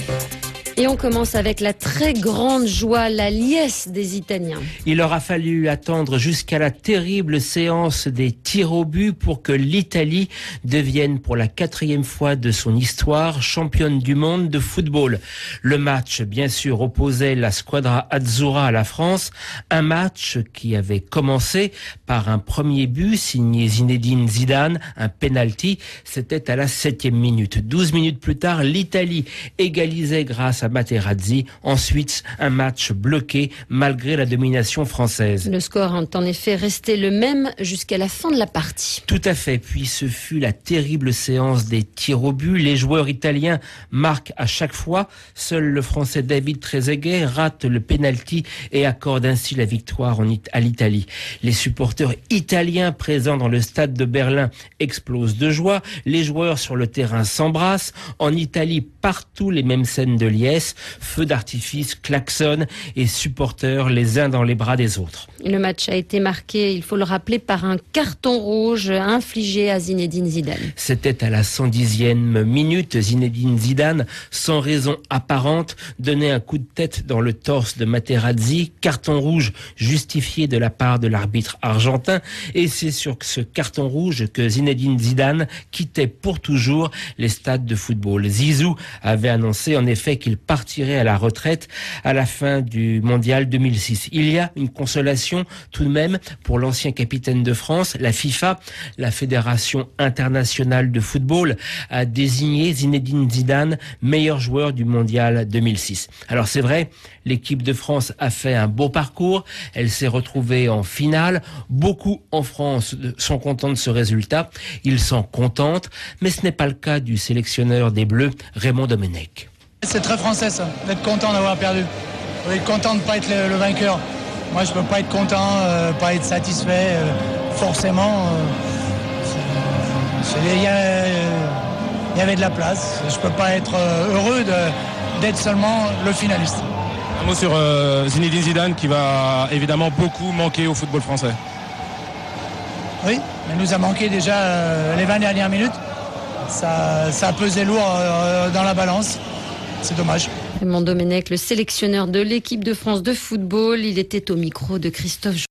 you Et on commence avec la très grande joie, la liesse des Italiens. Il aura fallu attendre jusqu'à la terrible séance des tirs au but pour que l'Italie devienne pour la quatrième fois de son histoire championne du monde de football. Le match, bien sûr, opposait la squadra Azzurra à la France, un match qui avait commencé par un premier but signé Zinedine Zidane, un penalty. C'était à la septième minute. Douze minutes plus tard, l'Italie égalisait grâce à Materazzi. Ensuite, un match bloqué malgré la domination française. Le score est en effet resté le même jusqu'à la fin de la partie. Tout à fait. Puis ce fut la terrible séance des tirs au but. Les joueurs italiens marquent à chaque fois. Seul le français David Trezeguet rate le penalty et accorde ainsi la victoire à l'Italie. Les supporters italiens présents dans le stade de Berlin explosent de joie. Les joueurs sur le terrain s'embrassent. En Italie, partout les mêmes scènes de liesse feux d'artifice, klaxons et supporters les uns dans les bras des autres. Le match a été marqué, il faut le rappeler, par un carton rouge infligé à Zinedine Zidane. C'était à la 110e minute. Zinedine Zidane, sans raison apparente, donnait un coup de tête dans le torse de Materazzi. Carton rouge justifié de la part de l'arbitre argentin. Et c'est sur ce carton rouge que Zinedine Zidane quittait pour toujours les stades de football. Zizou avait annoncé en effet qu'il partirait à la retraite à la fin du mondial 2006. Il y a une consolation tout de même pour l'ancien capitaine de France. La FIFA, la Fédération internationale de football, a désigné Zinedine Zidane meilleur joueur du mondial 2006. Alors c'est vrai, l'équipe de France a fait un beau parcours. Elle s'est retrouvée en finale. Beaucoup en France sont contents de ce résultat. Ils sont contents, mais ce n'est pas le cas du sélectionneur des Bleus, Raymond Domenech. C'est très français ça, d'être content d'avoir perdu. Être content de ne pas être le, vainqueur. Moi je peux pas être content, euh, pas être satisfait, euh, forcément. Euh, il y, avait de la place. Je peux pas être heureux d'être seulement le finaliste. Un mot sur Zinedine Zidane qui va évidemment beaucoup manquer au football français. Oui, il nous a manqué déjà les 20 dernières minutes. Ça, ça a pesé lourd dans la balance. C'est dommage. Le sélectionneur de l'équipe de France de football, il était au micro de Christophe